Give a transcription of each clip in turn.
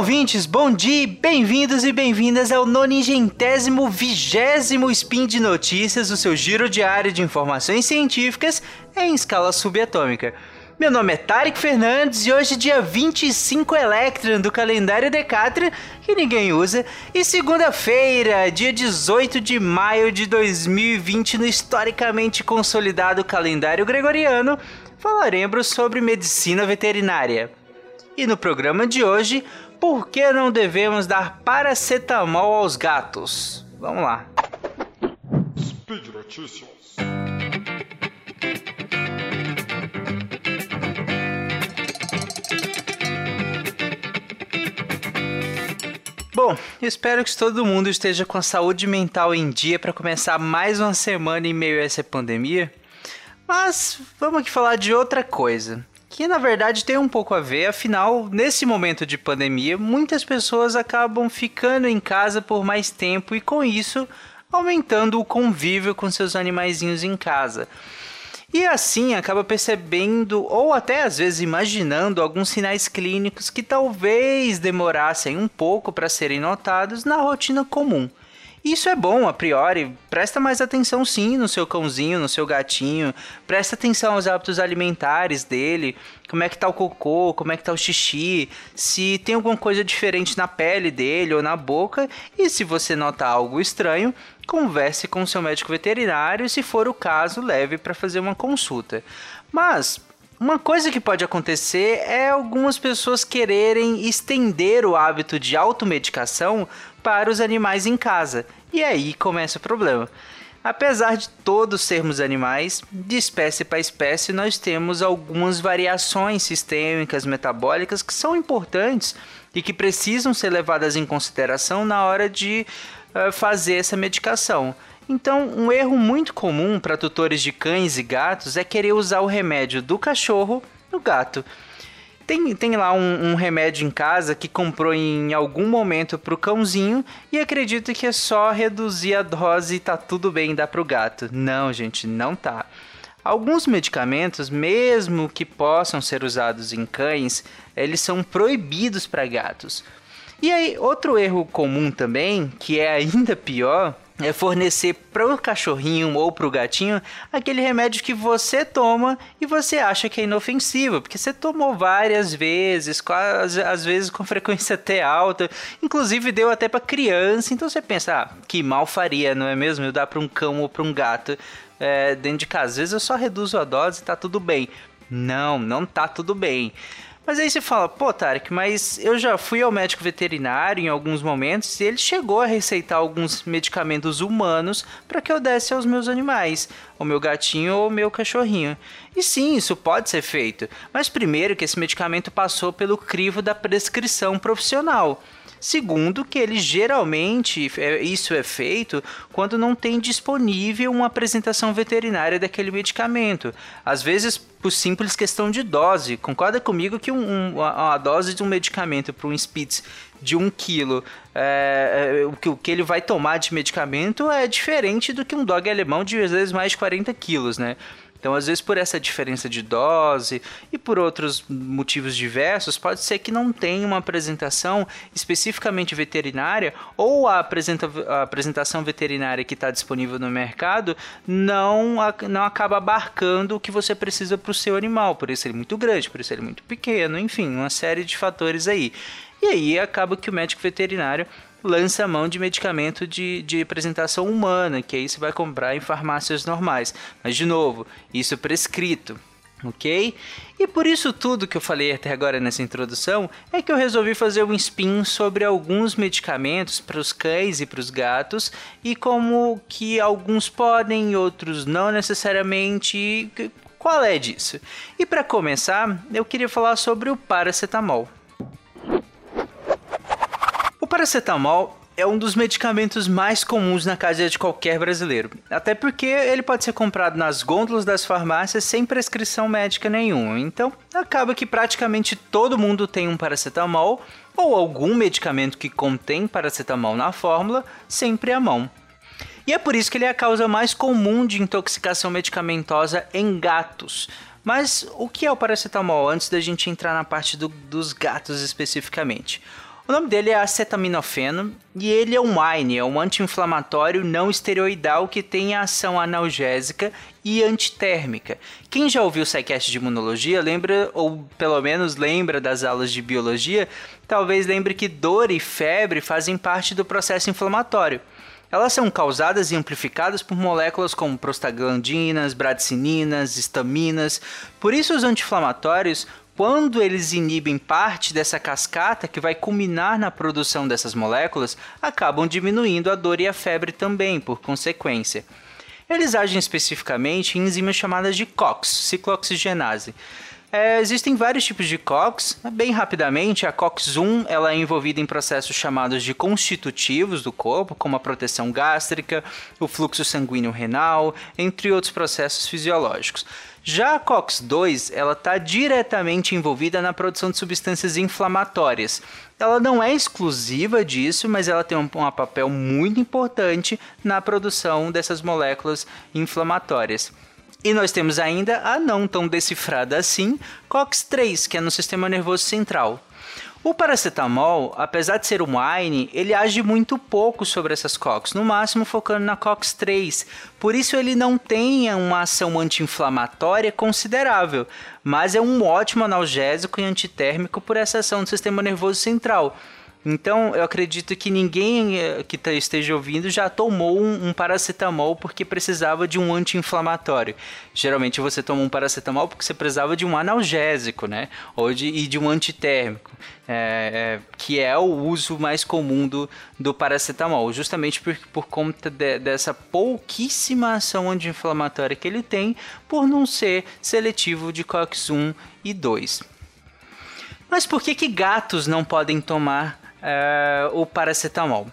ouvintes, bom dia, bem-vindos e bem-vindas ao nonigentésimo vigésimo Spin de Notícias, o seu giro diário de informações científicas em escala subatômica. Meu nome é Tarek Fernandes e hoje dia 25 Electron do calendário Decathlon, que ninguém usa, e segunda-feira, dia 18 de maio de 2020 no historicamente consolidado calendário gregoriano, falaremos sobre medicina veterinária. E no programa de hoje, por que não devemos dar paracetamol aos gatos? Vamos lá. Speed Notícias. Bom, espero que todo mundo esteja com a saúde mental em dia para começar mais uma semana em meio a essa pandemia. Mas vamos aqui falar de outra coisa que na verdade tem um pouco a ver, afinal, nesse momento de pandemia, muitas pessoas acabam ficando em casa por mais tempo e com isso aumentando o convívio com seus animaizinhos em casa. E assim acaba percebendo, ou até às vezes imaginando, alguns sinais clínicos que talvez demorassem um pouco para serem notados na rotina comum. Isso é bom a priori. Presta mais atenção sim no seu cãozinho, no seu gatinho. Presta atenção aos hábitos alimentares dele. Como é que tá o cocô, como é que tá o xixi, se tem alguma coisa diferente na pele dele ou na boca. E se você nota algo estranho, converse com o seu médico veterinário e se for o caso, leve para fazer uma consulta. Mas uma coisa que pode acontecer é algumas pessoas quererem estender o hábito de automedicação para os animais em casa. E aí começa o problema. Apesar de todos sermos animais, de espécie para espécie nós temos algumas variações sistêmicas metabólicas que são importantes e que precisam ser levadas em consideração na hora de uh, fazer essa medicação. Então, um erro muito comum para tutores de cães e gatos é querer usar o remédio do cachorro no gato. Tem, tem lá um, um, remédio em casa que comprou em algum momento pro cãozinho e acredita que é só reduzir a dose e tá tudo bem, dá pro gato. Não, gente, não tá. Alguns medicamentos, mesmo que possam ser usados em cães, eles são proibidos para gatos. E aí, outro erro comum também, que é ainda pior, é fornecer o cachorrinho ou para o gatinho aquele remédio que você toma e você acha que é inofensivo, porque você tomou várias vezes, quase, às vezes com frequência até alta, inclusive deu até para criança, então você pensa, ah, que mal faria, não é mesmo? Eu dar para um cão ou para um gato é, dentro de casa. Às vezes eu só reduzo a dose e tá tudo bem. Não, não tá tudo bem. Mas aí você fala, pô, Tarek, mas eu já fui ao médico veterinário em alguns momentos e ele chegou a receitar alguns medicamentos humanos para que eu desse aos meus animais, o meu gatinho ou o meu cachorrinho. E sim, isso pode ser feito, mas primeiro que esse medicamento passou pelo crivo da prescrição profissional. Segundo, que ele geralmente é, isso é feito quando não tem disponível uma apresentação veterinária daquele medicamento. Às vezes por simples questão de dose. Concorda comigo que um, um, a, dose de um medicamento para um Spitz de 1 um quilo, é, é, o, que, o que ele vai tomar de medicamento é diferente do que um dog alemão de às vezes mais de 40 quilos, né? Então, às vezes, por essa diferença de dose e por outros motivos diversos, pode ser que não tenha uma apresentação especificamente veterinária ou a, apresenta, a apresentação veterinária que está disponível no mercado não, não acaba abarcando o que você precisa para o seu animal, por isso ele é muito grande, por isso ele é muito pequeno, enfim, uma série de fatores aí. E aí acaba que o médico veterinário lança a mão de medicamento de, de apresentação humana, que aí você vai comprar em farmácias normais. Mas, de novo, isso prescrito, ok? E por isso tudo que eu falei até agora nessa introdução é que eu resolvi fazer um spin sobre alguns medicamentos para os cães e para os gatos e como que alguns podem, outros não necessariamente. Qual é disso? E para começar, eu queria falar sobre o paracetamol paracetamol é um dos medicamentos mais comuns na casa de qualquer brasileiro. Até porque ele pode ser comprado nas gôndolas das farmácias sem prescrição médica nenhuma. Então, acaba que praticamente todo mundo tem um paracetamol ou algum medicamento que contém paracetamol na fórmula sempre à mão. E é por isso que ele é a causa mais comum de intoxicação medicamentosa em gatos. Mas o que é o paracetamol antes da gente entrar na parte do, dos gatos especificamente? O nome dele é acetaminofeno e ele é um wine, é um anti-inflamatório não esteroidal que tem ação analgésica e antitérmica. Quem já ouviu o SciCast de imunologia lembra, ou pelo menos lembra das aulas de biologia, talvez lembre que dor e febre fazem parte do processo inflamatório. Elas são causadas e amplificadas por moléculas como prostaglandinas, bradicininas, histaminas. Por isso, os anti-inflamatórios quando eles inibem parte dessa cascata que vai culminar na produção dessas moléculas, acabam diminuindo a dor e a febre também, por consequência. Eles agem especificamente em enzimas chamadas de COX, ciclooxigenase. É, existem vários tipos de COX. Bem rapidamente, a COX-1 ela é envolvida em processos chamados de constitutivos do corpo, como a proteção gástrica, o fluxo sanguíneo renal, entre outros processos fisiológicos. Já a COX-2, ela está diretamente envolvida na produção de substâncias inflamatórias. Ela não é exclusiva disso, mas ela tem um, um papel muito importante na produção dessas moléculas inflamatórias. E nós temos ainda a não tão decifrada assim, COX-3, que é no sistema nervoso central. O paracetamol, apesar de ser um wine, ele age muito pouco sobre essas COX, no máximo focando na COX-3. Por isso ele não tem uma ação anti-inflamatória considerável, mas é um ótimo analgésico e antitérmico por essa ação do sistema nervoso central. Então, eu acredito que ninguém eh, que tá, esteja ouvindo já tomou um, um paracetamol porque precisava de um anti-inflamatório. Geralmente você toma um paracetamol porque você precisava de um analgésico, né? Ou de, e de um antitérmico, é, é, que é o uso mais comum do, do paracetamol, justamente por, por conta de, dessa pouquíssima ação anti-inflamatória que ele tem, por não ser seletivo de COX-1 e 2. Mas por que, que gatos não podem tomar é, o paracetamol.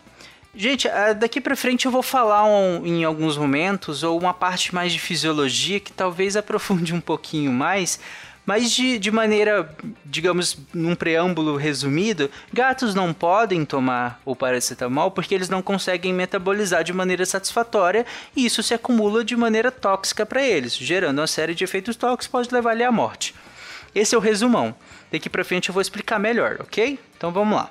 Gente, é, daqui para frente eu vou falar um, em alguns momentos ou uma parte mais de fisiologia que talvez aprofunde um pouquinho mais, mas de, de maneira, digamos, num preâmbulo resumido, gatos não podem tomar o paracetamol porque eles não conseguem metabolizar de maneira satisfatória e isso se acumula de maneira tóxica para eles, gerando uma série de efeitos tóxicos que pode levar ele à morte. Esse é o resumão. Daqui para frente eu vou explicar melhor, ok? Então vamos lá.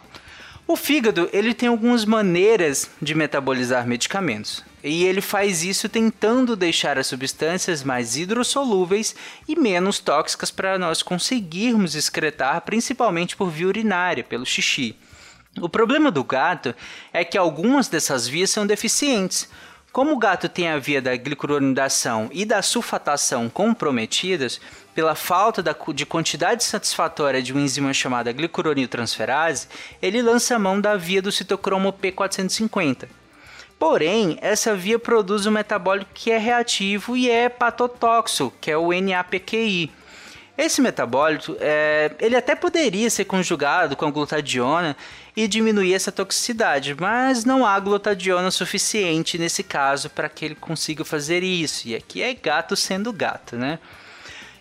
O fígado ele tem algumas maneiras de metabolizar medicamentos. E ele faz isso tentando deixar as substâncias mais hidrossolúveis e menos tóxicas para nós conseguirmos excretar, principalmente por via urinária, pelo xixi. O problema do gato é que algumas dessas vias são deficientes, como o gato tem a via da glicuronidação e da sulfatação comprometidas, pela falta de quantidade satisfatória de uma enzima chamada glicuroniltransferase, ele lança a mão da via do citocromo P450. Porém, essa via produz um metabólico que é reativo e é hepatotóxico, que é o NAPQI. Esse metabólito, é, ele até poderia ser conjugado com a glutadiona e diminuir essa toxicidade, mas não há glutadiona suficiente nesse caso para que ele consiga fazer isso. E aqui é gato sendo gato, né?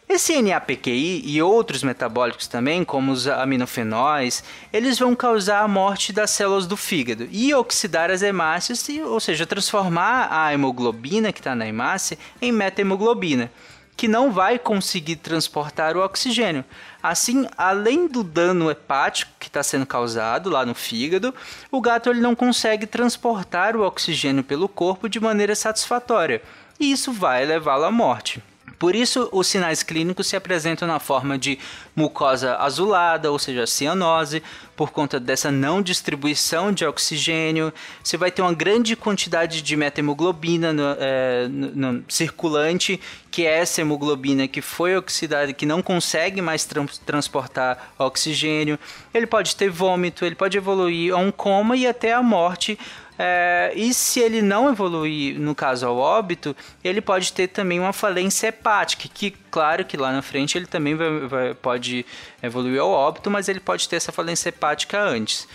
Esse NAPQI e outros metabólicos também, como os aminofenóis, eles vão causar a morte das células do fígado e oxidar as hemácias, ou seja, transformar a hemoglobina que está na hemácia em metahemoglobina que não vai conseguir transportar o oxigênio. Assim, além do dano hepático está sendo causado lá no fígado, o gato ele não consegue transportar o oxigênio pelo corpo de maneira satisfatória, e isso vai levá-lo à morte. Por isso, os sinais clínicos se apresentam na forma de mucosa azulada, ou seja, cianose, por conta dessa não distribuição de oxigênio. Você vai ter uma grande quantidade de metahemoglobina no, é, no, no, circulante, que é essa hemoglobina que foi oxidada, que não consegue mais tra transportar oxigênio. Ele pode ter vômito, ele pode evoluir a um coma e até a morte é, e se ele não evoluir, no caso ao óbito, ele pode ter também uma falência hepática, que claro que lá na frente ele também vai, vai, pode evoluir ao óbito, mas ele pode ter essa falência hepática antes.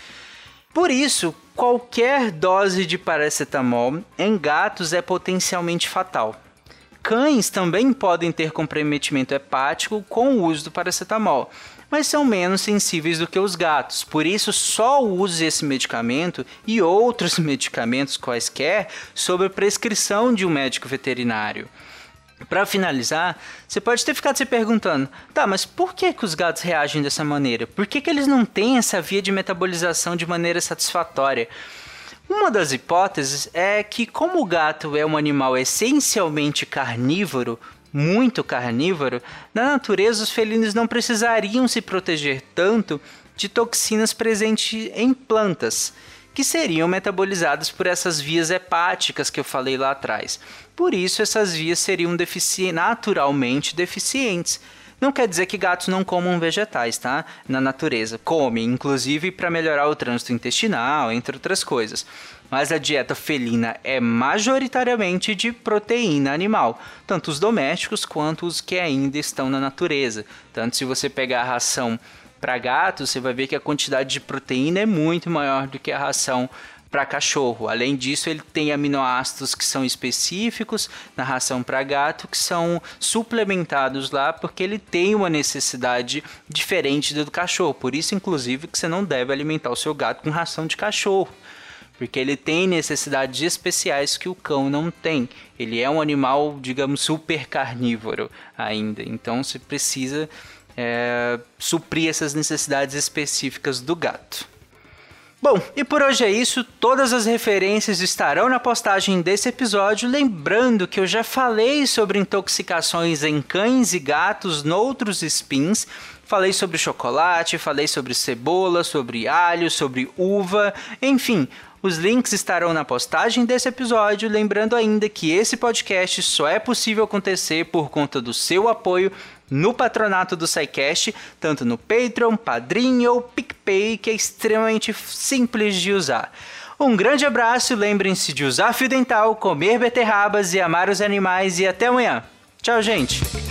Por isso, qualquer dose de paracetamol em gatos é potencialmente fatal. Cães também podem ter comprometimento hepático com o uso do paracetamol, mas são menos sensíveis do que os gatos. Por isso, só use esse medicamento e outros medicamentos quaisquer sob prescrição de um médico veterinário. Para finalizar, você pode ter ficado se perguntando: tá, mas por que, que os gatos reagem dessa maneira? Por que, que eles não têm essa via de metabolização de maneira satisfatória? Uma das hipóteses é que, como o gato é um animal essencialmente carnívoro, muito carnívoro, na natureza os felinos não precisariam se proteger tanto de toxinas presentes em plantas que seriam metabolizadas por essas vias hepáticas que eu falei lá atrás. Por isso, essas vias seriam defici naturalmente deficientes. Não quer dizer que gatos não comam vegetais, tá? Na natureza. Comem, inclusive para melhorar o trânsito intestinal, entre outras coisas. Mas a dieta felina é majoritariamente de proteína animal, tanto os domésticos quanto os que ainda estão na natureza. Tanto se você pegar a ração para gato, você vai ver que a quantidade de proteína é muito maior do que a ração para cachorro. Além disso, ele tem aminoácidos que são específicos na ração para gato, que são suplementados lá porque ele tem uma necessidade diferente do cachorro. Por isso, inclusive, que você não deve alimentar o seu gato com ração de cachorro. Porque ele tem necessidades especiais que o cão não tem. Ele é um animal, digamos, super carnívoro ainda. Então você precisa é, suprir essas necessidades específicas do gato. Bom, e por hoje é isso. Todas as referências estarão na postagem desse episódio. Lembrando que eu já falei sobre intoxicações em cães e gatos noutros spins. Falei sobre chocolate, falei sobre cebola, sobre alho, sobre uva, enfim. Os links estarão na postagem desse episódio, lembrando ainda que esse podcast só é possível acontecer por conta do seu apoio no patronato do SciCast, tanto no Patreon, Padrinho ou PicPay, que é extremamente simples de usar. Um grande abraço, lembrem-se de usar fio dental, comer beterrabas e amar os animais e até amanhã. Tchau, gente!